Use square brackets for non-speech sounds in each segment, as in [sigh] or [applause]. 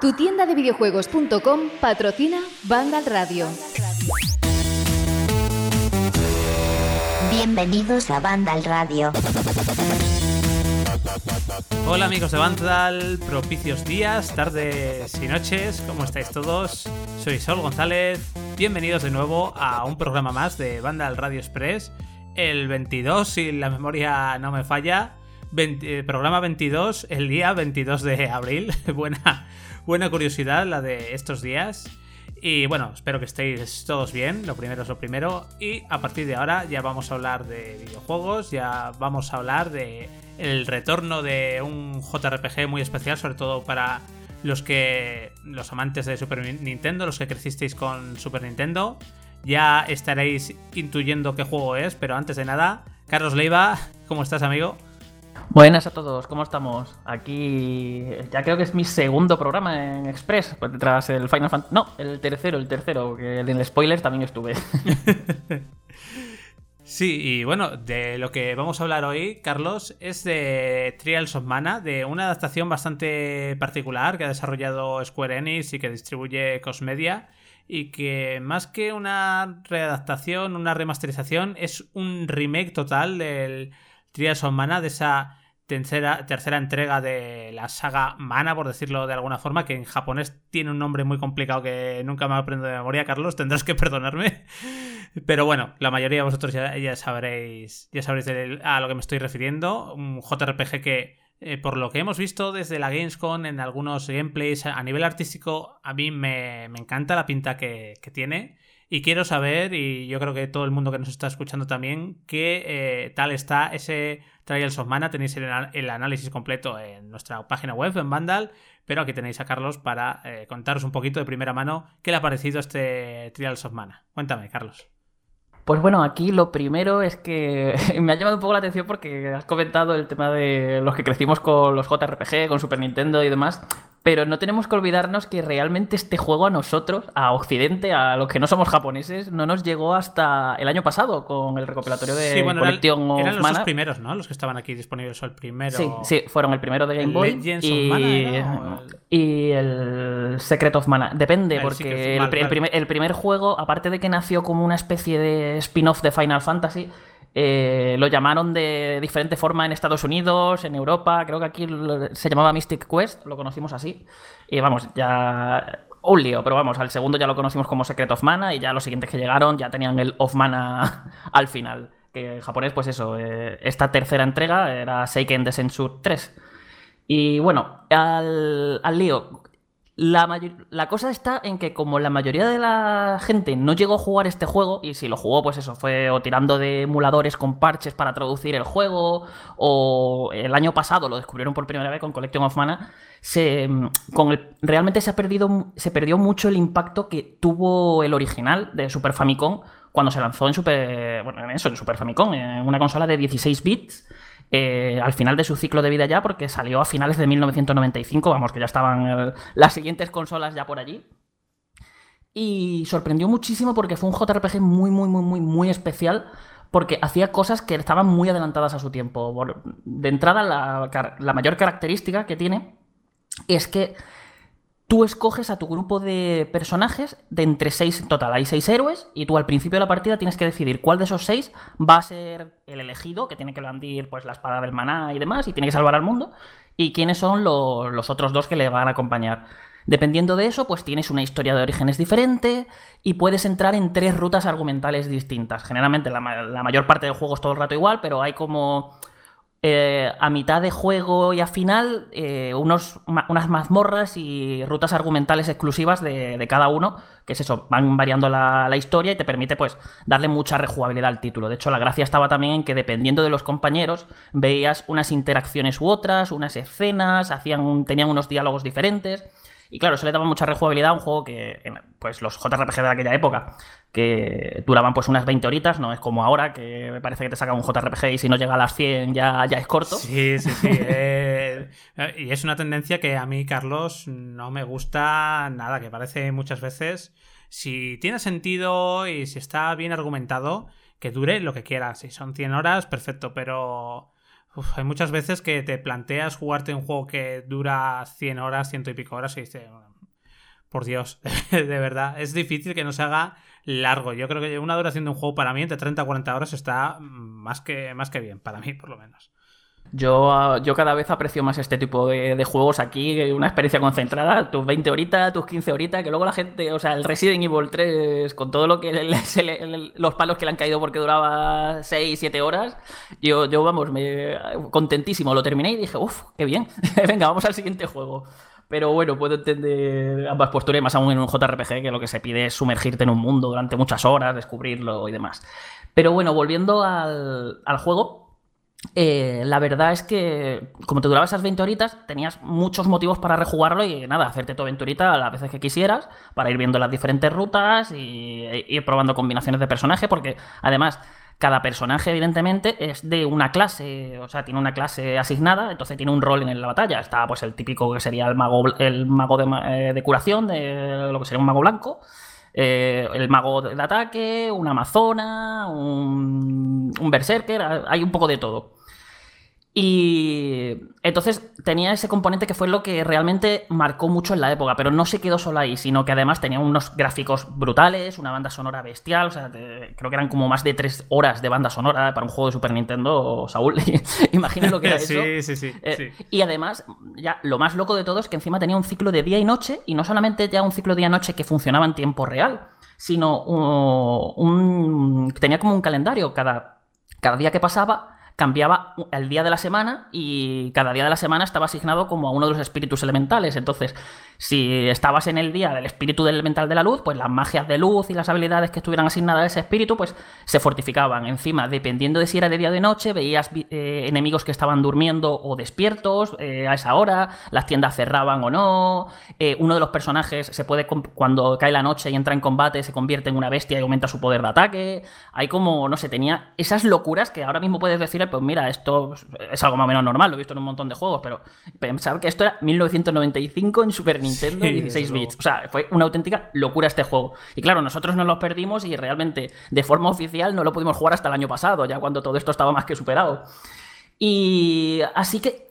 Tu tienda de videojuegos.com patrocina Vandal Radio. Bienvenidos a Vandal Radio. Hola amigos de Vandal, propicios días, tardes y noches, ¿cómo estáis todos? Soy Sol González, bienvenidos de nuevo a un programa más de Vandal Radio Express, el 22, si la memoria no me falla, eh, programa 22, el día 22 de abril, [laughs] buena, buena curiosidad la de estos días. Y bueno, espero que estéis todos bien, lo primero es lo primero. Y a partir de ahora ya vamos a hablar de videojuegos, ya vamos a hablar de el retorno de un JRPG muy especial, sobre todo para los que. los amantes de Super Nintendo, los que crecisteis con Super Nintendo. Ya estaréis intuyendo qué juego es, pero antes de nada, Carlos Leiva, ¿cómo estás, amigo? Buenas a todos, ¿cómo estamos? Aquí ya creo que es mi segundo programa en Express, pues tras el Final Fantasy... No, el tercero, el tercero, que en el spoilers también estuve. [laughs] sí, y bueno, de lo que vamos a hablar hoy, Carlos, es de Trials of Mana, de una adaptación bastante particular que ha desarrollado Square Enix y que distribuye Cosmedia y que más que una readaptación, una remasterización, es un remake total del Trials of Mana, de esa tercera, tercera entrega de la saga Mana, por decirlo de alguna forma, que en japonés tiene un nombre muy complicado que nunca me aprendo de memoria, Carlos, tendrás que perdonarme. [laughs] Pero bueno, la mayoría de vosotros ya, ya sabréis, ya sabréis a lo que me estoy refiriendo. Un JRPG que, eh, por lo que hemos visto desde la Gamescom en algunos gameplays, a nivel artístico, a mí me, encanta la pinta que, que tiene. Y quiero saber, y yo creo que todo el mundo que nos está escuchando también, qué eh, tal está ese Trials of Mana. Tenéis el, análisis completo en nuestra página web, en Vandal. Pero aquí tenéis a Carlos para eh, contaros un poquito de primera mano qué le ha parecido este Trials of Mana. Cuéntame, Carlos. Pues bueno, aquí lo primero es que [laughs] me ha llamado un poco la atención porque has comentado el tema de los que crecimos con los JRPG, con Super Nintendo y demás. Pero no tenemos que olvidarnos que realmente este juego a nosotros, a Occidente, a los que no somos japoneses, no nos llegó hasta el año pasado con el recopilatorio de sí, bueno, eran, los primeros, ¿no? Los que estaban aquí disponibles, el primero. Sí, sí, fueron el primero de Game Boy. Legends y... of Mana, y el Secret of Mana. Depende, porque el, primer, el primer juego, aparte de que nació como una especie de spin-off de Final Fantasy, eh, lo llamaron de diferente forma en Estados Unidos, en Europa, creo que aquí se llamaba Mystic Quest, lo conocimos así. Y vamos, ya un lío, pero vamos, al segundo ya lo conocimos como Secret of Mana y ya los siguientes que llegaron ya tenían el of Mana [laughs] al final. Que en japonés, pues eso, eh, esta tercera entrega era Seiken Desensur 3. Y bueno, al, al lío, la, cosa está en que como la mayoría de la gente no llegó a jugar este juego, y si lo jugó, pues eso, fue o tirando de emuladores con parches para traducir el juego, o el año pasado lo descubrieron por primera vez con Collection of Mana, se, con el, realmente se, ha perdido, se perdió mucho el impacto que tuvo el original de Super Famicom cuando se lanzó en Super, bueno, en eso, en Super Famicom, en una consola de 16 bits eh, al final de su ciclo de vida ya, porque salió a finales de 1995, vamos, que ya estaban eh, las siguientes consolas ya por allí. Y sorprendió muchísimo porque fue un JRPG muy, muy, muy, muy, muy especial. Porque hacía cosas que estaban muy adelantadas a su tiempo. De entrada, la mayor característica que tiene es que tú escoges a tu grupo de personajes de entre seis, en total hay seis héroes, y tú al principio de la partida tienes que decidir cuál de esos seis va a ser el elegido, que tiene que blandir pues, la espada del maná y demás, y tiene que salvar al mundo, y quiénes son los, otros dos que le van a acompañar. Dependiendo de eso, pues tienes una historia de orígenes diferente y puedes entrar en tres rutas argumentales distintas. Generalmente la, la mayor parte del juego es todo el rato igual, pero hay como eh, a mitad de juego y a final eh, unos, unas mazmorras y rutas argumentales exclusivas de, cada uno, que es eso, van variando la, historia y te permite pues darle mucha rejugabilidad al título. De hecho, la gracia estaba también en que dependiendo de los compañeros veías unas interacciones u otras, unas escenas, hacían, tenían unos diálogos diferentes. Y claro, eso le daba mucha rejugabilidad a un juego que, pues los JRPG de aquella época, que duraban pues unas 20 horitas, no es como ahora, que me parece que te saca un JRPG y si no llega a las 100 ya, ya es corto. Sí, sí, sí. [laughs] Eh, y es una tendencia que a mí, Carlos, no me gusta nada, que parece muchas veces, si tiene sentido y si está bien argumentado, que dure lo que quiera. Si son 100 horas, perfecto, pero hay muchas veces que te planteas jugarte un juego que dura 100 horas, ciento y pico horas y dices, por Dios, [laughs] de verdad, es difícil que no se haga largo. Yo creo que una duración de un juego para mí entre 30 a 40 horas está más que, más que bien, para mí por lo menos. Yo, yo cada vez aprecio más este tipo de, juegos aquí, una experiencia concentrada, tus 20 horitas, tus 15 horitas, que luego la gente, o sea, el Resident Evil 3, con todo lo que [laughs] los palos que le han caído porque duraba 6, 7 horas, yo, yo vamos, me, contentísimo, lo terminé y dije, uff, qué bien, [laughs] venga, vamos al siguiente juego. Pero bueno, puedo entender ambas posturas, más aún en un JRPG, que lo que se pide es sumergirte en un mundo durante muchas horas, descubrirlo y demás. Pero bueno, volviendo al, al juego, eh, la verdad es que, como te duraba esas 20 horitas, tenías muchos motivos para rejugarlo y nada, hacerte tu aventurita las veces que quisieras, para ir viendo las diferentes rutas y e ir probando combinaciones de personaje, porque además cada personaje, evidentemente, es de una clase, o sea, tiene una clase asignada, entonces tiene un rol en la batalla. Está pues el típico que sería el mago, el mago de, eh, de curación, de lo que sería un mago blanco. Eh, el mago de ataque, una amazona, un berserker, hay un poco de todo. Y entonces tenía ese componente que fue lo que realmente marcó mucho en la época, pero no se quedó solo ahí, sino que además tenía unos gráficos brutales, una banda sonora bestial, o sea, creo que eran como más de tres horas de banda sonora para un juego de Super Nintendo, Saúl, [laughs] imagina lo que era [laughs] eso. Sí, sí, sí, eh, Y además, ya lo más loco de todo es que encima tenía un ciclo de día y noche, y no solamente ya un ciclo día-noche que funcionaba en tiempo real, sino un, tenía como un calendario, cada, cada día que pasaba cambiaba el día de la semana y cada día de la semana estaba asignado como a uno de los espíritus elementales. Entonces, si estabas en el día del espíritu del elemental de la luz, pues las magias de luz y las habilidades que estuvieran asignadas a ese espíritu, pues se fortificaban. Encima, dependiendo de si era de día o de noche, veías eh, enemigos que estaban durmiendo o despiertos eh, a esa hora, las tiendas cerraban o no. Eh, uno de los personajes se puede, cuando cae la noche y entra en combate, se convierte en una bestia y aumenta su poder de ataque. Hay como, no sé, tenía esas locuras que ahora mismo puedes decir, pues mira, esto es algo más o menos normal, lo he visto en un montón de juegos, pero pensar que esto era 1995 en Super Nintendo [laughs] Nintendo 16 bits. O sea, fue una auténtica locura este juego. Y claro, nosotros nos lo perdimos y realmente de forma oficial no lo pudimos jugar hasta el año pasado, ya cuando todo esto estaba más que superado. Y así que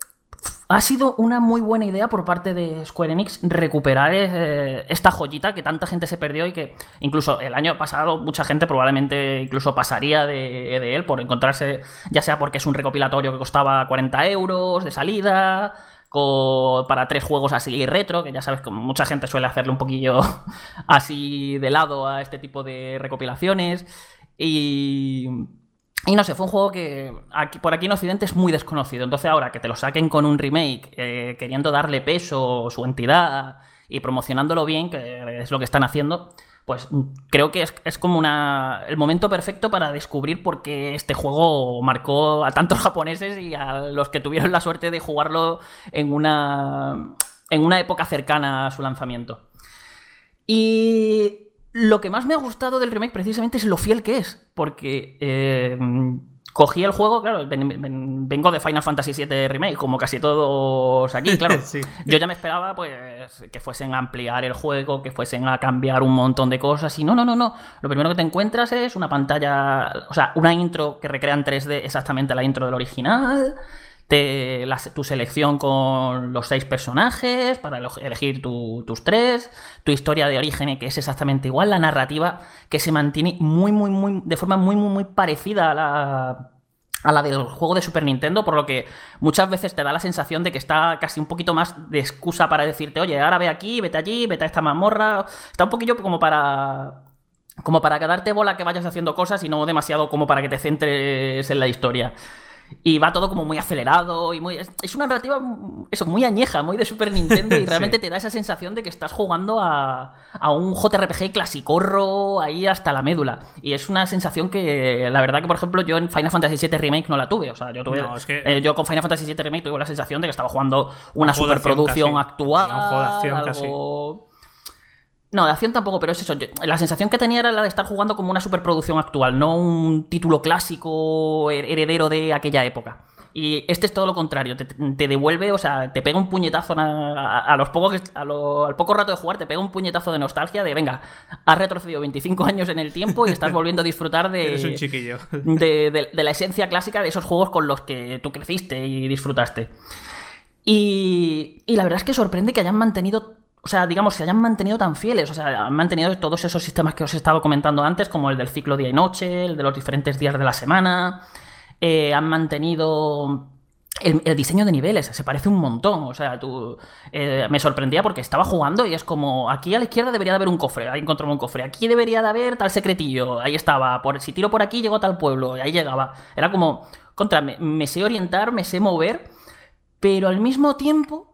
ha sido una muy buena idea por parte de Square Enix recuperar eh, esta joyita que tanta gente se perdió y que incluso el año pasado mucha gente probablemente incluso pasaría de, él por encontrarse, ya sea porque es un recopilatorio que costaba 40 euros de salida para tres juegos así retro, que ya sabes que mucha gente suele hacerle un poquillo [laughs] así de lado a este tipo de recopilaciones. Y, y no sé, fue un juego que aquí, por aquí en Occidente es muy desconocido. Entonces ahora que te lo saquen con un remake, eh, queriendo darle peso, su entidad y promocionándolo bien, que es lo que están haciendo, pues creo que es, como una, el momento perfecto para descubrir por qué este juego marcó a tantos [laughs] japoneses y a los que tuvieron la suerte de jugarlo en una, en una época cercana a su lanzamiento. Y lo que más me ha gustado del remake precisamente es lo fiel que es, porque eh, cogí el juego, claro, vengo de Final Fantasy VII Remake, como casi todos aquí, claro. [laughs] Yo ya me esperaba pues que fuesen a ampliar el juego, que fuesen a cambiar un montón de cosas y no, no, no, no. Lo primero que te encuentras es una pantalla, o sea, una intro que recrea en 3D exactamente la intro del original. Tu selección con los seis personajes para elegir tus tres, tu historia de origen que es exactamente igual, la narrativa que se mantiene muy, muy, muy, de forma muy, muy, muy parecida a la a la del juego de Super Nintendo, por lo que muchas veces te da la sensación de que está casi un poquito más de excusa para decirte, oye, ahora ve aquí, vete allí, vete a esta mazmorra. Está un poquillo como para. como para quedarte bola que vayas haciendo cosas y no demasiado como para que te centres en la historia. Y va todo como muy acelerado y muy. Es una narrativa, eso, muy añeja, muy de Super Nintendo y [laughs] realmente te da esa sensación de que estás jugando a, a un JRPG clasicorro ahí hasta la médula. Y es una sensación que, la verdad, que por ejemplo, yo en Final Fantasy VII Remake no la tuve. O sea, yo tuve. Eh, yo con Final Fantasy VII Remake tuve la sensación de que estaba jugando una superproducción actual. algo... No, de acción tampoco, pero es eso. la sensación que tenía era la de estar jugando como una superproducción actual, no un título clásico heredero de aquella época. Y este es todo lo contrario, te, devuelve, o sea, te pega un puñetazo a, los pocos, al poco rato de jugar, te pega un puñetazo de nostalgia de, venga, has retrocedido 25 años en el tiempo y estás volviendo a disfrutar de, Eres un chiquillo. de, la esencia clásica de esos juegos con los que tú creciste y disfrutaste. Y, y la verdad es que sorprende que hayan mantenido o sea, digamos, se hayan mantenido tan fieles, o sea, han mantenido todos esos sistemas que os he estado comentando antes, como el del ciclo día y noche, el de los diferentes días de la semana, eh, han mantenido el, diseño de niveles, se parece un montón, o sea, tú, eh, me sorprendía porque estaba jugando y es como, aquí a la izquierda debería de haber un cofre, ahí encontré un cofre, aquí debería de haber tal secretillo, ahí estaba, por, si tiro por aquí llego a tal pueblo, y ahí llegaba, era como, contra, me sé orientar, me sé mover, pero al mismo tiempo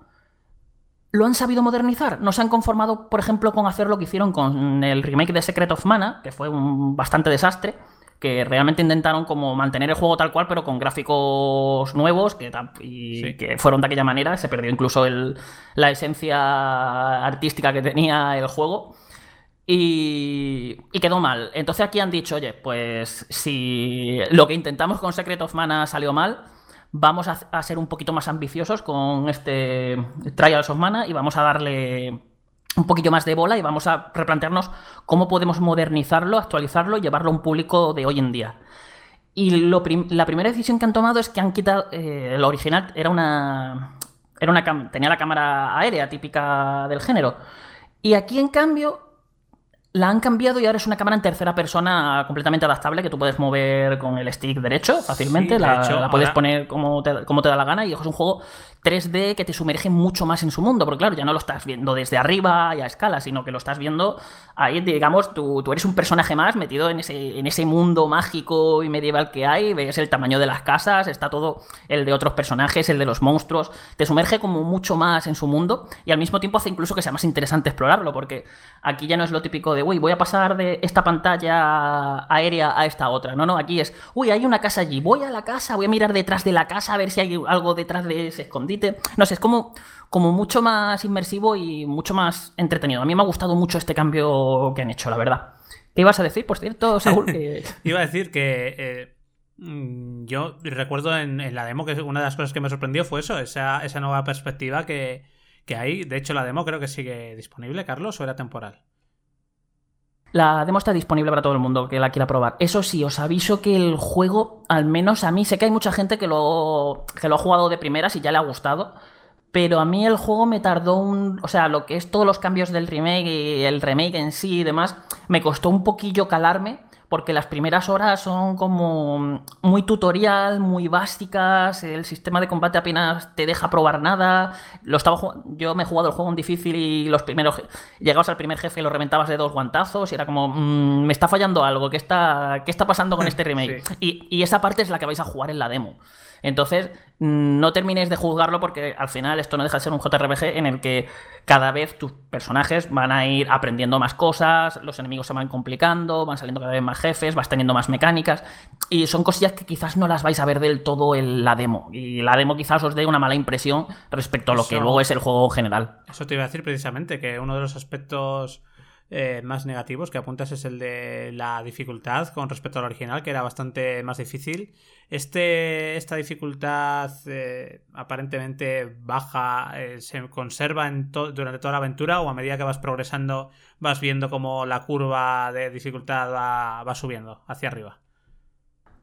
lo han sabido modernizar. No se han conformado, por ejemplo, con hacer lo que hicieron con el remake de Secret of Mana, que fue un bastante desastre, que realmente intentaron como mantener el juego tal cual, pero con gráficos nuevos que, y que fueron de aquella manera. Se perdió incluso la esencia artística que tenía el juego. Y, y, quedó mal. Entonces aquí han dicho, oye, pues si lo que intentamos con Secret of Mana salió mal, vamos a, ser un poquito más ambiciosos con este Trials of Mana y vamos a darle un poquito más de bola y vamos a replantearnos cómo podemos modernizarlo, actualizarlo y llevarlo a un público de hoy en día. Y la primera decisión que han tomado es que han quitado. Eh, lo original era una. Era una tenía la cámara aérea típica del género. Y aquí, en cambio, la han cambiado y ahora es una cámara en tercera persona completamente adaptable que tú puedes mover con el stick derecho fácilmente. la, puedes poner como te, como te da la gana y es un juego 3D que te sumerge mucho más en su mundo, porque claro, ya no lo estás viendo desde arriba y a escala, sino que lo estás viendo ahí, digamos, tú, tú eres un personaje más metido en ese, en ese mundo mágico y medieval que hay, ves el tamaño de las casas, está todo el de otros personajes, el de los monstruos, te sumerge como mucho más en su mundo y al mismo tiempo hace incluso que sea más interesante explorarlo, porque aquí ya no es lo típico de, uy, voy a pasar de esta pantalla aérea a esta otra, no, no, aquí es, uy, hay una casa allí, voy a la casa, voy a mirar detrás de la casa a ver si hay algo detrás de ese escondido no sé, es como, como mucho más inmersivo y mucho más entretenido. A mí me ha gustado mucho este cambio que han hecho, la verdad. ¿Qué ibas a decir, por cierto, Saúl? [laughs] Iba a decir que eh, mm, yo recuerdo en, la demo que una de las cosas que me sorprendió fue eso, esa, esa nueva perspectiva que, que hay. De hecho, la demo creo que sigue disponible, Carlos, o era temporal. La demo está disponible para todo el mundo que la quiera probar. Eso sí, os aviso que el juego, al menos a mí, sé que hay mucha gente que lo, que lo ha jugado de primeras y ya le ha gustado. Pero a mí el juego me tardó un. O sea, lo que es todos los cambios del remake y el remake en sí y demás, me costó un poquillo calarme porque las primeras horas son como muy tutorial, muy básicas, el sistema de combate apenas te deja probar nada. Lo estaba yo me he jugado el juego en difícil y los primeros llegabas al primer jefe y lo reventabas de dos guantazos y era como mm, me está fallando algo, ¿qué está, qué está pasando con [laughs] este remake? Y, y esa parte es la que vais a jugar en la demo. Entonces, no terminéis de juzgarlo porque al final esto no deja de ser un JRPG en el que cada vez tus personajes van a ir aprendiendo más cosas, los enemigos se van complicando, van saliendo cada vez más jefes, vas teniendo más mecánicas y son cosillas que quizás no las vais a ver del todo en la demo. Y la demo quizás os dé una mala impresión respecto a lo que luego es el juego general. Eso te iba a decir precisamente, que uno de los aspectos eh, más negativos que apuntas es el de la dificultad con respecto al original, que era bastante más difícil. Este, esta dificultad eh, aparentemente baja, eh, se conserva durante toda la aventura o a medida que vas progresando vas viendo como la curva de dificultad va subiendo hacia arriba.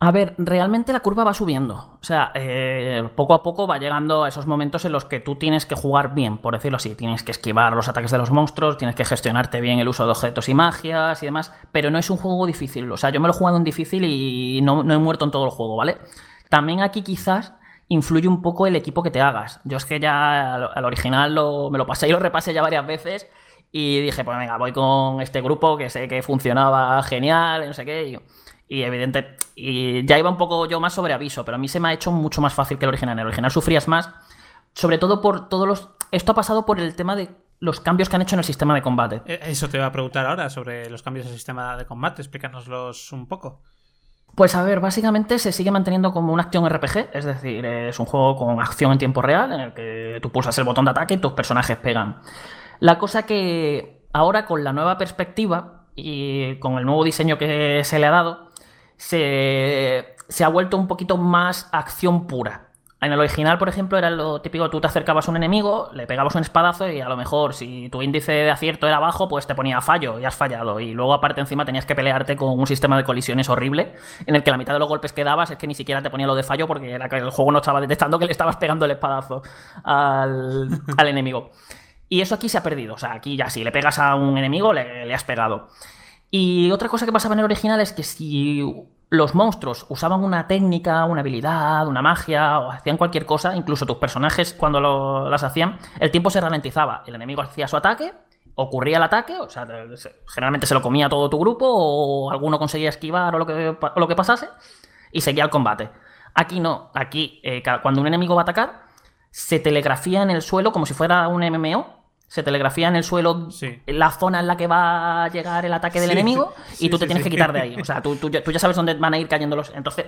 A ver, realmente la curva va subiendo. O sea, eh, poco a poco va llegando a esos momentos en los que tú tienes que jugar bien, por decirlo así. Tienes que esquivar los ataques de los monstruos, tienes que gestionarte bien el uso de objetos y magias y demás. Pero no es un juego difícil. O sea, yo me lo he jugado en difícil y no, he muerto en todo el juego, ¿vale? También aquí quizás influye un poco el equipo que te hagas. Yo es que ya al, original me lo pasé y lo repasé ya varias veces. Y dije, pues venga, voy con este grupo que sé que funcionaba genial, no sé qué. Y evidente, y ya iba un poco yo más sobre aviso, pero a mí se me ha hecho mucho más fácil que el original. En el original sufrías más, sobre todo por todos los... Esto ha pasado por el tema de los cambios que han hecho en el sistema de combate. Eh, eso te iba a preguntar ahora sobre los cambios en el sistema de combate, explícanoslos un poco. Pues a ver, básicamente se sigue manteniendo como una acción RPG, es decir, es un juego con acción en tiempo real en el que tú pulsas el botón de ataque y tus personajes pegan. La cosa que ahora con la nueva perspectiva y con el nuevo diseño que se le ha dado, se, ha vuelto un poquito más acción pura. En el original, por ejemplo, era lo típico, tú te acercabas a un enemigo, le pegabas un espadazo y a lo mejor si tu índice de acierto era bajo, pues te ponía fallo y has fallado. Y luego aparte encima tenías que pelearte con un sistema de colisiones horrible, en el que la mitad de los golpes que dabas es que ni siquiera te ponía lo de fallo porque era que el juego no estaba detectando que le estabas pegando el espadazo al, [laughs] enemigo. Y eso aquí se ha perdido. O sea, aquí ya si le pegas a un enemigo, le, le has pegado. Y otra cosa que pasaba en el original es que si los monstruos usaban una técnica, una habilidad, una magia o hacían cualquier cosa, incluso tus personajes cuando las hacían, el tiempo se ralentizaba. El enemigo hacía su ataque, ocurría el ataque, o sea, generalmente se lo comía todo tu grupo o alguno conseguía esquivar o lo que, pasase y seguía el combate. Aquí no, aquí eh, cuando un enemigo va a atacar, se telegrafía en el suelo como si fuera un MMO se telegrafía en el suelo la zona en la que va a llegar el ataque del enemigo y tú te tienes que quitar de ahí. O sea, tú, ya sabes dónde van a ir cayendo los. Entonces,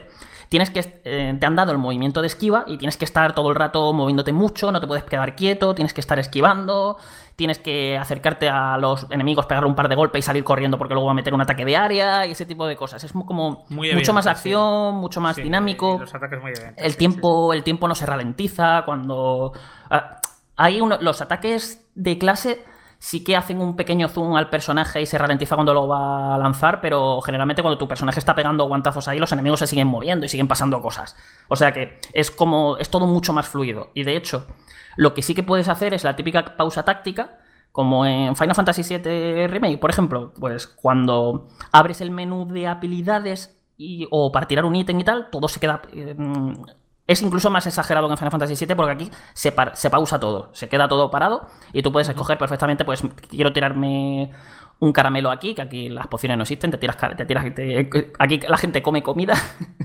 tienes que. Eh, te han dado el movimiento de esquiva y tienes que estar todo el rato moviéndote mucho, no te puedes quedar quieto, tienes que estar esquivando, tienes que acercarte a los enemigos, pegarle un par de golpes y salir corriendo porque luego va a meter un ataque de área y ese tipo de cosas. Es como mucho más acción, mucho más dinámico. Los ataques muy el tiempo, el tiempo no se ralentiza cuando. Ah, hay uno, los ataques de clase sí que hacen un pequeño zoom al personaje y se ralentiza cuando lo va a lanzar, pero generalmente cuando tu personaje está pegando guantazos ahí, los enemigos se siguen moviendo y siguen pasando cosas. O sea que es como. es todo mucho más fluido. Y de hecho, lo que sí que puedes hacer es la típica pausa táctica. Como en Final Fantasy VII Remake, por ejemplo, pues cuando abres el menú de habilidades y, o para tirar un ítem y tal, todo se queda eh, es incluso más exagerado que en Final Fantasy VII porque aquí se, se, pausa todo, se queda todo parado y tú puedes escoger perfectamente, pues quiero tirarme un caramelo aquí, que aquí las pociones no existen, te tiras, te tiras aquí la gente come comida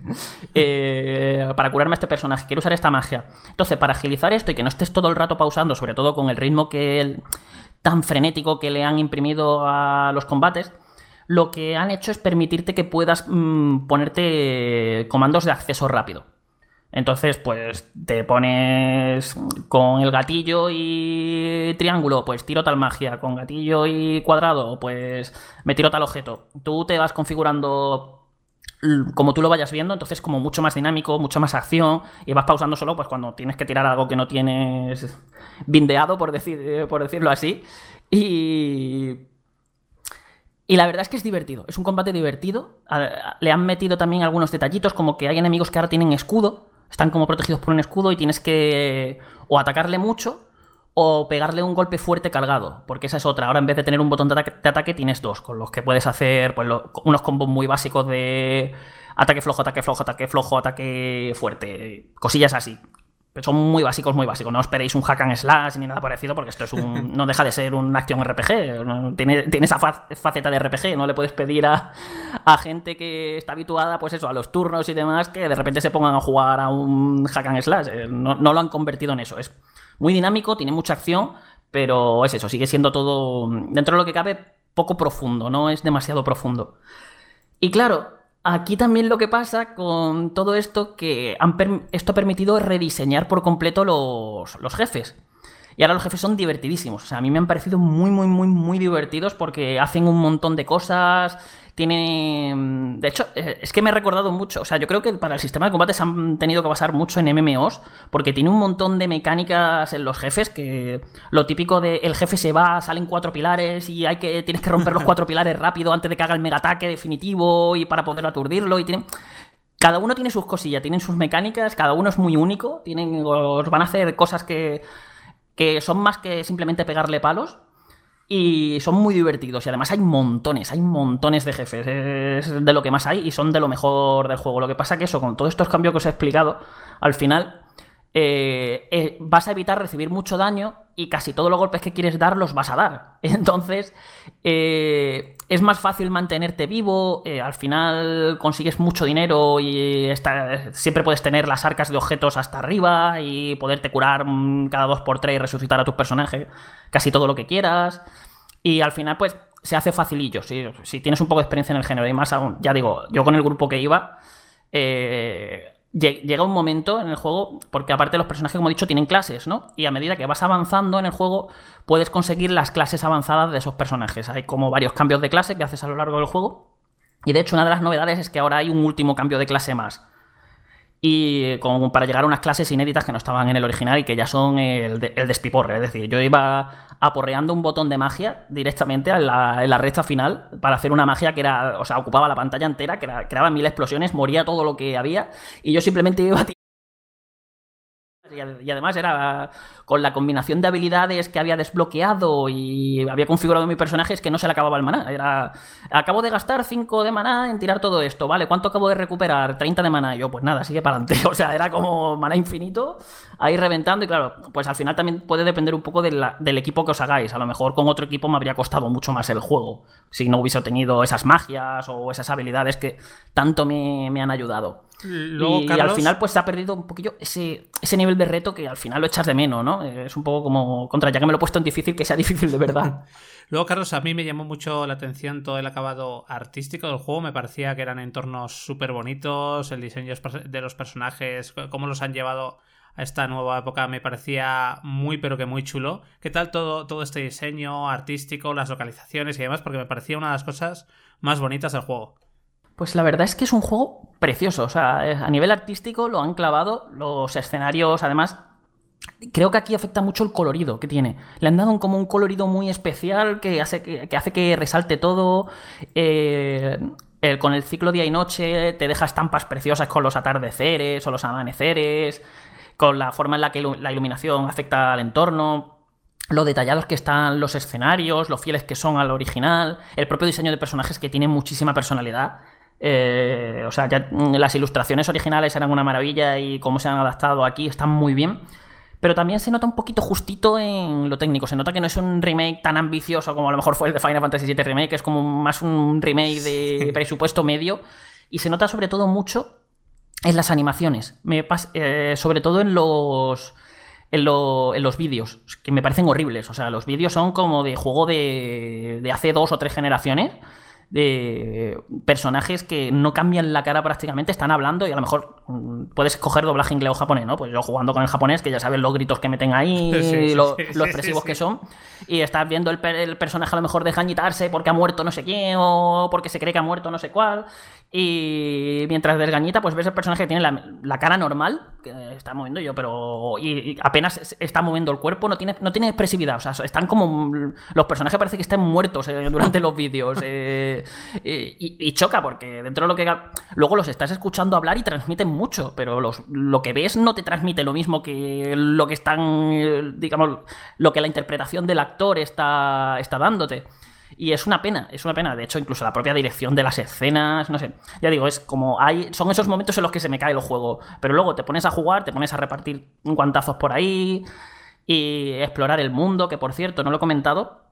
[laughs] eh, para curarme a este personaje, quiero usar esta magia. Entonces, para agilizar esto y que no estés todo el rato pausando, sobre todo con el ritmo que tan frenético que le han imprimido a los combates, lo que han hecho es permitirte que puedas mm, ponerte comandos de acceso rápido. Entonces, pues te pones con el gatillo y triángulo, pues tiro tal magia, con gatillo y cuadrado, pues me tiro tal objeto. Tú te vas configurando como tú lo vayas viendo, entonces como mucho más dinámico, mucho más acción, y vas pausando solo pues cuando tienes que tirar algo que no tienes bindeado, por, decir, por decirlo así. Y y la verdad es que es divertido, es un combate divertido. Le han metido también algunos detallitos, como que hay enemigos que ahora tienen escudo, están como protegidos por un escudo y tienes que o atacarle mucho o pegarle un golpe fuerte cargado, porque esa es otra. Ahora en vez de tener un botón de ataque, tienes dos, con los que puedes hacer pues, unos combos muy básicos de ataque flojo, ataque flojo, ataque flojo, ataque fuerte, cosillas así son muy básicos, muy básicos. No esperéis un hack and slash ni nada parecido, porque esto es un, [laughs] no deja de ser una acción RPG. Tiene, tiene esa faceta de RPG. No le puedes pedir a, gente que está habituada, pues eso, a los turnos y demás, que de repente se pongan a jugar a un hack and slash. Eh, no, no lo han convertido en eso. Es muy dinámico, tiene mucha acción, pero es eso, sigue siendo todo, dentro de lo que cabe, poco profundo, no es demasiado profundo. Y claro, Aquí también lo que pasa con todo esto, que esto ha permitido rediseñar por completo los, los jefes. Y ahora los jefes son divertidísimos. O sea, a mí me han parecido muy, muy, muy, muy divertidos porque hacen un montón de cosas, tiene. De hecho, eh, es que me he recordado mucho. O sea, yo creo que para el sistema de combate se han tenido que basar mucho en MMOs, porque tiene un montón de mecánicas en los jefes. Que lo típico de el jefe se va, salen cuatro pilares y hay que tienes que romper los cuatro pilares rápido antes de que haga el mega ataque definitivo y para poder aturdirlo. Y. Cada uno tiene sus cosillas, tienen sus mecánicas, cada uno es muy único, tienen, os van a hacer cosas que, que son más que simplemente pegarle palos. Y son muy divertidos. Y además hay montones, hay montones de jefes. Es de lo que más hay y son de lo mejor del juego. Lo que pasa que eso, con todos estos cambios que os he explicado, al final eh, eh, vas a evitar recibir mucho daño y casi todos los golpes que quieres dar los vas a dar. [laughs] Entonces, eh, es más fácil mantenerte vivo, al final consigues mucho dinero y siempre puedes tener las arcas de objetos hasta arriba y poderte curar mm, cada dos por tres y resucitar a tus personajes casi todo lo que quieras. Y al final, pues, se hace facilillo. Si, si tienes un poco de experiencia en el género y más aún, ya digo, yo con el grupo que iba, eh, llega un momento en el juego, porque aparte los personajes, como he dicho, tienen clases, ¿no? Y a medida que vas avanzando en el juego, puedes conseguir las clases avanzadas de esos personajes. Hay como varios cambios de clase que haces a lo largo del juego. Y de hecho, una de las novedades es que ahora hay un último cambio de clase más. Y como para llegar a unas clases inéditas que no estaban en el original y que ya son el, despiporre. Es decir, yo iba aporreando un botón de magia directamente en la, en recta final para hacer una magia que era, o sea, ocupaba la pantalla entera, que creaba mil explosiones, moría todo lo que había y yo simplemente iba y además era con la combinación de habilidades que había desbloqueado y había configurado mi personaje es que no se le acababa el maná. Era, acabo de gastar 5 de maná en tirar todo esto, ¿vale? ¿Cuánto acabo de recuperar? 30 de maná. yo, pues nada, sigue para adelante. [laughs] O sea, era como maná infinito, ahí reventando. Y claro, pues al final también puede depender un poco del equipo que os hagáis. A lo mejor con otro equipo me habría costado mucho más el juego si no hubiese tenido esas magias o esas habilidades que tanto me, me han ayudado y, al final pues se ha perdido un poquillo ese, ese nivel de reto que al final lo echas de menos, ¿no? Es un poco como contra, ya que me lo he puesto en difícil, que sea [laughs] difícil de verdad. [laughs] Luego, Carlos, a mí me llamó mucho la atención todo el acabado artístico del juego. Me parecía que eran entornos súper bonitos, el diseño de los personajes, cómo los han llevado a esta nueva época me parecía muy pero que muy chulo. ¿Qué tal todo, todo este diseño artístico, las localizaciones y demás? Porque me parecía una de las cosas más bonitas del juego. Pues la verdad es que es un juego precioso. O sea, eh, a nivel artístico lo han clavado. Los escenarios, además, creo que aquí afecta mucho el colorido que tiene. Le han dado como un colorido muy especial que hace que, hace que resalte todo. Eh, con el ciclo día y noche te deja estampas preciosas con los atardeceres o los amaneceres, con la forma en la que la iluminación afecta al entorno lo detallados que están los escenarios, lo fieles que son al original, el propio diseño de personajes que tiene muchísima personalidad. Eh, o sea, ya mm, las ilustraciones originales eran una maravilla y cómo se han adaptado aquí están muy bien. Pero también se nota un poquito justito en lo técnico. Se nota que no es un remake tan ambicioso como a lo mejor fue el de Final Fantasy VII Remake, que es como más un remake de [laughs] presupuesto medio. Y se nota sobre todo mucho en las animaciones. Me eh, sobre todo en los. En, los vídeos, que me parecen horribles. O sea, los vídeos son como de juego de, de hace dos o tres generaciones de personajes que no cambian la cara prácticamente, están hablando y a lo mejor mm, puedes coger doblaje inglés o japonés, ¿no? Pues yo jugando con el japonés, que ya sabes los gritos que meten ahí, [laughs] lo, expresivos que son, y estás viendo el, el, personaje a lo mejor desgañitarse porque ha muerto no sé quién o porque se cree que ha muerto no sé cuál, y mientras desgañita, pues ves el personaje que tiene la, cara normal, que está moviendo yo, pero y, apenas está moviendo el cuerpo, no tiene, no tiene expresividad, o sea, están como, los personajes parece que están muertos eh, [laughs] durante los vídeos. Eh, y, choca porque dentro de lo que... Luego los estás escuchando hablar y transmiten mucho, pero los, lo que ves no te transmite lo mismo que lo que están, digamos, lo que la interpretación del actor está, está dándote. Y es una pena, es una pena. De hecho, incluso la propia dirección de las escenas, no sé. Ya digo, es como hay. Son esos momentos en los que se me cae el juego. Pero luego te pones a jugar, te pones a repartir guantazos por ahí. Y explorar el mundo, que por cierto, no lo he comentado.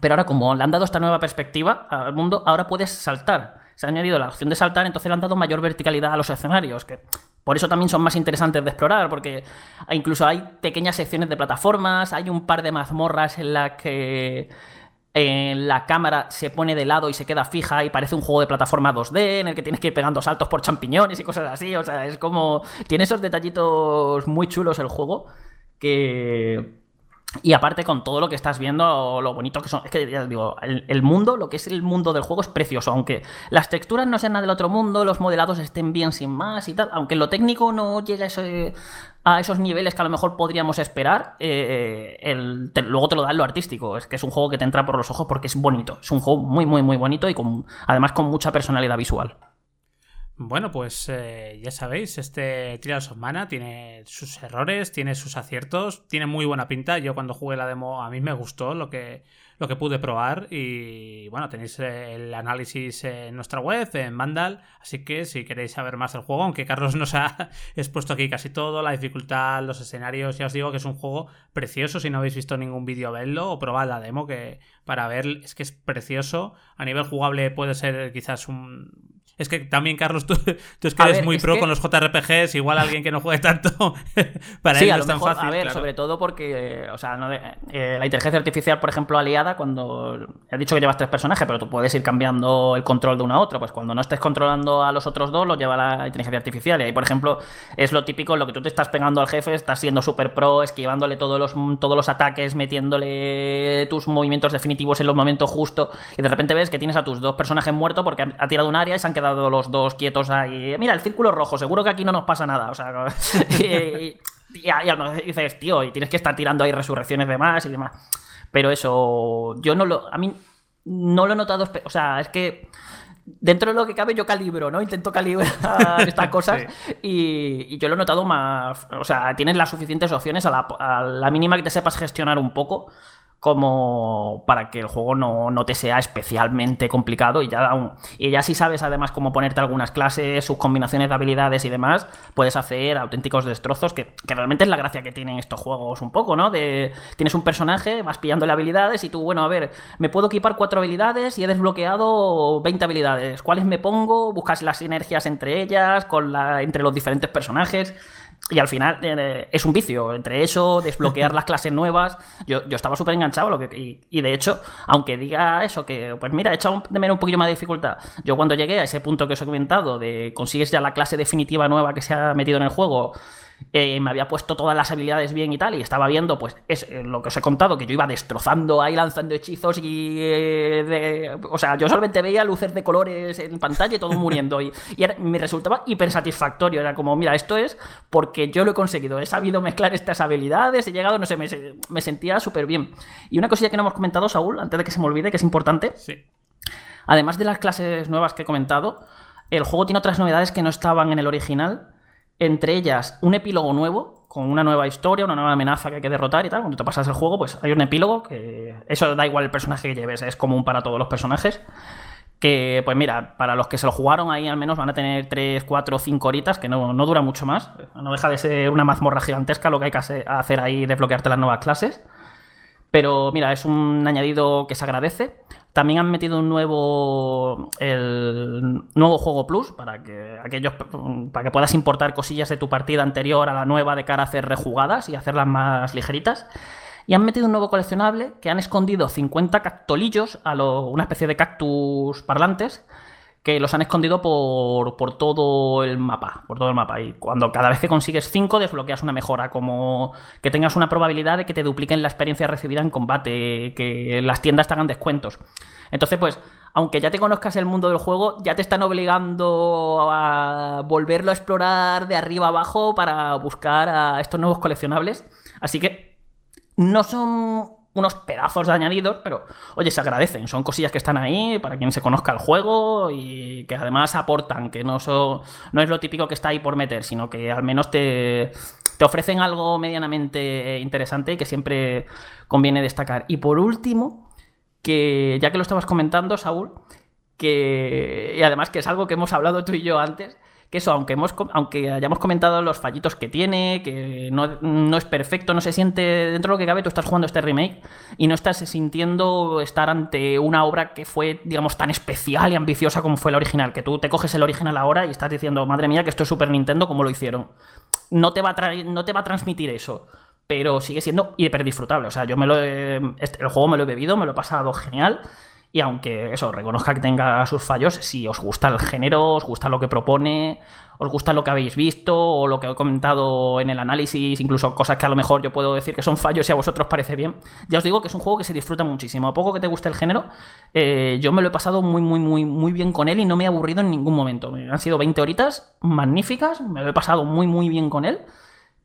Pero ahora, como le han dado esta nueva perspectiva al mundo, ahora puedes saltar. Se ha añadido la opción de saltar, entonces le han dado mayor verticalidad a los escenarios, que por eso también son más interesantes de explorar, porque incluso hay pequeñas secciones de plataformas, hay un par de mazmorras en las que en la cámara se pone de lado y se queda fija y parece un juego de plataforma 2D en el que tienes que ir pegando saltos por champiñones y cosas así. O sea, es como. Tiene esos detallitos muy chulos el juego que y aparte con todo lo que estás viendo, lo bonito que son, es que ya digo, el, mundo, lo que es el mundo del juego es precioso, aunque las texturas no sean nada del otro mundo, los modelados estén bien sin más y tal, aunque lo técnico no llegue a, esos niveles que a lo mejor podríamos esperar, eh, luego te lo da lo artístico, es que es un juego que te entra por los ojos porque es bonito, es un juego muy muy muy bonito y con, además con mucha personalidad visual. Bueno, pues eh, ya sabéis, este Trials of Mana tiene sus errores, tiene sus aciertos, tiene muy buena pinta. Yo cuando jugué la demo a mí me gustó lo que, lo que pude probar y bueno, tenéis el análisis en nuestra web, en Vandal, así que si queréis saber más del juego, aunque Carlos nos ha [laughs] expuesto aquí casi todo, la dificultad, los escenarios, ya os digo que es un juego precioso, si no habéis visto ningún vídeo, verlo o probad la demo que para ver es que es precioso, a nivel jugable puede ser quizás un es que también, Carlos, [laughs] tú, es que eres muy pro con los JRPGs, igual alguien que no juegue tanto, [laughs] para él no es tan fácil. A ver, sobre todo porque, o sea, eh, la inteligencia artificial, por ejemplo, aliada, cuando. He dicho que llevas tres personajes, pero tú puedes ir cambiando el control de uno a otro. Pues cuando no estés controlando a los otros dos, lo lleva la inteligencia artificial. Y ahí, por ejemplo, es lo típico, lo que tú te estás pegando al jefe, estás siendo súper pro, esquivándole todos los, todos los ataques, metiéndole tus movimientos definitivos en los momentos justos. Y de repente ves que tienes a tus dos personajes muertos porque ha tirado un área y se han quedado los dos quietos ahí. Mira, el círculo rojo, seguro que aquí no nos pasa nada. O sea, [laughs] y, dices, tío, y tienes que estar tirando ahí resurrecciones de más y demás. Pero eso, yo no lo. A mí no lo he notado. O sea, es que dentro de lo que cabe yo calibro, ¿no? Intento calibrar [laughs] estas cosas y, yo lo he notado más, o sea, tienes las suficientes opciones a la, a la, mínima que te sepas gestionar un poco como para que el juego no, te sea especialmente complicado y ya, y ya si sabes además cómo ponerte algunas clases, sus combinaciones de habilidades y demás, puedes hacer auténticos destrozos que, realmente es la gracia que tienen estos juegos un poco, ¿no? De, tienes un personaje, vas pillándole habilidades y tú, bueno, a ver, me puedo equipar cuatro habilidades y he desbloqueado 20 habilidades. ¿Cuáles me pongo? Buscas las sinergias entre ellas, con la, entre los diferentes personajes. Y al final eh, es un vicio. Entre eso, desbloquear las clases nuevas. Yo, estaba súper enganchado. Lo que, y, de hecho, aunque diga eso, que pues mira, he echado de menos un poquito más de dificultad. Yo cuando llegué a ese punto que os he comentado, de consigues ya la clase definitiva nueva que se ha metido en el juego eh, me había puesto todas las habilidades bien y tal, y estaba viendo, pues, es eh, lo que os he contado, que yo iba destrozando ahí, lanzando hechizos y... Eh, o sea, yo solamente veía luces de colores en pantalla y todo muriendo, y, me resultaba hiper satisfactorio, era como, mira, esto es porque yo lo he conseguido, he sabido mezclar estas habilidades, he llegado, no sé, me, me sentía súper bien. Y una cosilla que no hemos comentado, Saúl, antes de que se me olvide, que es importante, sí. además de las clases nuevas que he comentado, el juego tiene otras novedades que no estaban en el original, entre ellas un epílogo nuevo, con una nueva historia, una nueva amenaza que hay que derrotar y tal. Cuando te pasas el juego, pues hay un epílogo que. Eso da igual el personaje que lleves, es común para todos los personajes. Que, pues mira, para los que se lo jugaron ahí al menos van a tener 3, 4, 5 horitas, que no, no dura mucho más. No deja de ser una mazmorra gigantesca lo que hay que hacer ahí, desbloquearte las nuevas clases. Pero mira, es un añadido que se agradece. También han metido un nuevo el nuevo juego plus para que aquellos para que puedas importar cosillas de tu partida anterior a la nueva de cara a hacer rejugadas y hacerlas más ligeritas. Y han metido un nuevo coleccionable que han escondido 50 cactolillos a una especie de cactus parlantes que los han escondido por, por, todo el mapa, por todo el mapa. Y cuando cada vez que consigues 5 desbloqueas una mejora, como que tengas una probabilidad de que te dupliquen la experiencia recibida en combate, que las tiendas te hagan descuentos. Entonces, pues, aunque ya te conozcas el mundo del juego, ya te están obligando a volverlo a explorar de arriba abajo para buscar a estos nuevos coleccionables. Así que no son unos pedazos de añadidos, pero oye, se agradecen. Son cosillas que están ahí para quien se conozca el juego y que además aportan, que no, no es lo típico que está ahí por meter, sino que al menos te, te ofrecen algo medianamente interesante y que siempre conviene destacar. Y por último, que ya que lo estabas comentando, Saúl, que y además que es algo que hemos hablado tú y yo antes, que eso, aunque, aunque hayamos comentado los fallitos que tiene, que no, es perfecto, no se siente, dentro de lo que cabe, tú estás jugando este remake y no estás sintiendo estar ante una obra que fue, digamos, tan especial y ambiciosa como fue la original, que tú te coges el original ahora y estás diciendo, madre mía, que esto es Super Nintendo, como lo hicieron. No te va a, no te va a transmitir eso pero sigue siendo hiper disfrutable. O sea, yo me lo este, el juego me lo he bebido, me lo he pasado genial. Y aunque eso, reconozca que tenga sus fallos, si os gusta el género, os gusta lo que propone, os gusta lo que habéis visto o lo que he comentado en el análisis, incluso cosas que a lo mejor yo puedo decir que son fallos y a vosotros parece bien, ya os digo que es un juego que se disfruta muchísimo. A poco que te guste el género, eh, yo me lo he pasado muy, muy, muy, muy bien con él y no me he aburrido en ningún momento. Han sido 20 horitas magníficas, me lo he pasado muy, muy bien con él.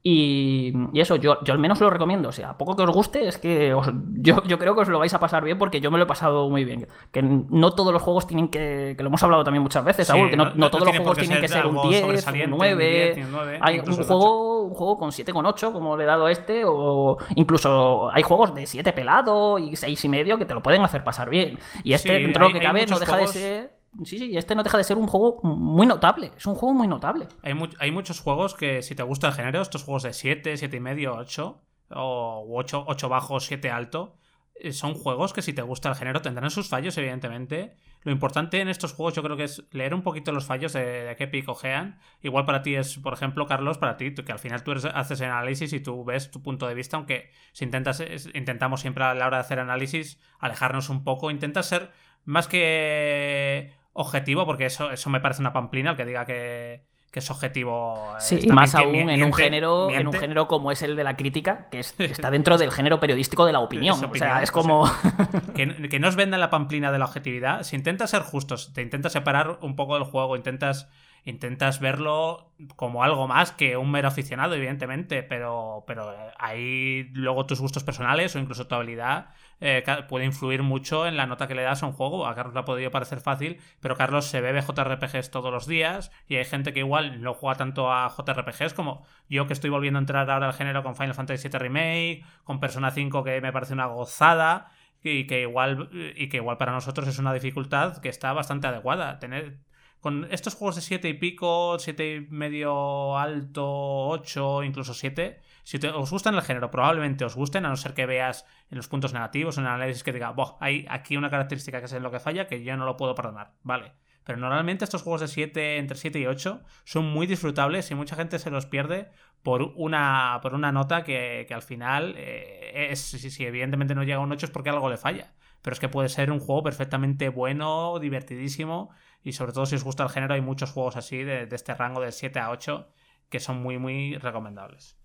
Y, eso, yo, yo al menos lo recomiendo. O sea, poco que os guste, es que yo, yo creo que os lo vais a pasar bien porque yo me lo he pasado muy bien. Que no todos los juegos tienen que. que lo hemos hablado también muchas veces, Saúl, que no, todos los juegos tienen que ser un 10, un 9. hay un juego, un juego con 7,8, como le he dado a este, o incluso hay juegos de 7 pelado y 6 y medio que te lo pueden hacer pasar bien. Y este, dentro de lo que cabe, no deja de ser Sí, sí, este no deja de ser un juego muy notable. Es un juego muy notable. Hay, muchos juegos que, si te gusta el género, estos juegos de 7, 7 y medio, 8, o 8, 8 bajo, 7 alto, eh, son juegos que si te gusta el género tendrán sus fallos, evidentemente. Lo importante en estos juegos yo creo que es leer un poquito los fallos de, qué pico gean. Igual para ti es, por ejemplo, Carlos, para ti, que al final tú haces el análisis y tú ves tu punto de vista, aunque si intentas, intentamos siempre a la hora de hacer análisis alejarnos un poco, intentas ser más que objetivo, porque eso, eso me parece una pamplina, el que diga que, que es objetivo. Sí, y más aún en un género, en un género como es el de la crítica, que, está [laughs] dentro del género periodístico de la opinión. o sea, es como. [laughs] que, [laughs] que, no os venda la pamplina de la objetividad. Si intentas ser justos, te intentas separar un poco del juego, intentas. Intentas verlo como algo más que un mero aficionado, evidentemente, pero, pero ahí luego tus gustos personales o incluso tu habilidad eh, puede influir mucho en la nota que le das a un juego. A Carlos le ha podido parecer fácil, pero Carlos se bebe JRPGs todos los días y hay gente que igual no juega tanto a JRPGs como yo que estoy volviendo a entrar ahora al género con Final Fantasy VII Remake, con Persona 5 que me parece una gozada y que igual y que igual para nosotros es una dificultad que está bastante adecuada. Tener con estos juegos de 7 y pico, 7 y medio alto, 8, incluso 7, si os gustan el género, probablemente os gusten, a no ser que veas en los puntos negativos, en el análisis que diga, hay aquí una característica que es en lo que falla que yo no lo puedo perdonar. Vale. Pero normalmente estos juegos de 7, entre 7 y 8, son muy disfrutables y mucha gente se los pierde por una, por una nota que, al final, eh, es, si, evidentemente no llega a un 8 es porque algo le falla. Pero es que puede ser un juego perfectamente bueno, divertidísimo y sobre todo si os gusta el género hay muchos juegos así de, de este rango de 7 a 8 que son muy muy recomendables.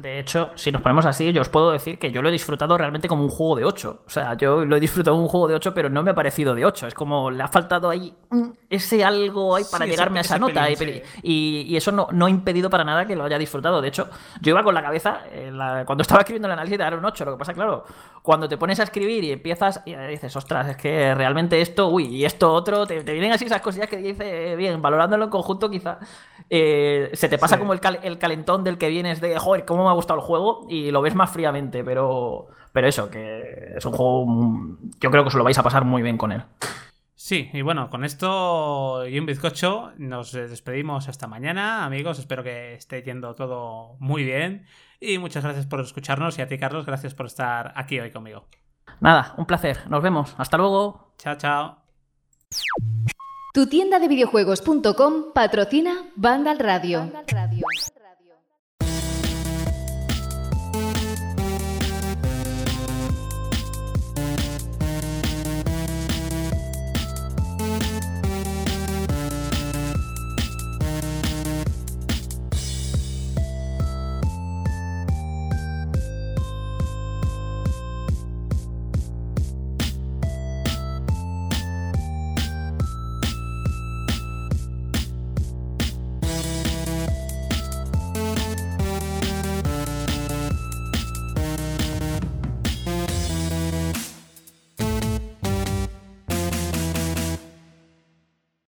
De hecho, si nos ponemos así, yo os puedo decir que yo lo he disfrutado realmente como un juego de 8. O sea, yo lo he disfrutado como un juego de 8, pero no me ha parecido de 8. Es como le ha faltado ahí ese algo ahí para llegarme a esa nota. y, eso no, no, ha impedido para nada que lo haya disfrutado. De hecho, yo iba con la cabeza, cuando estaba escribiendo el análisis, era un 8. Lo que pasa, claro, cuando te pones a escribir y empiezas y dices, ostras, es que realmente esto, uy, y esto otro, te, vienen así esas cosillas que dices, bien, valorándolo en conjunto, quizá eh, se te pasa como el, el calentón del que vienes de, joder, cómo me ha gustado el juego y lo ves más fríamente, pero, pero eso, que es un juego, yo creo que os lo vais a pasar muy bien con él. Sí, y bueno, con esto y un bizcocho nos despedimos hasta mañana, amigos. Espero que esté yendo todo muy bien. Y muchas gracias por escucharnos. Y a ti, Carlos, gracias por estar aquí hoy conmigo. Nada, un placer. Nos vemos. Hasta luego. Chao, chao. Tu tienda de videojuegos.com patrocina Vandal Radio.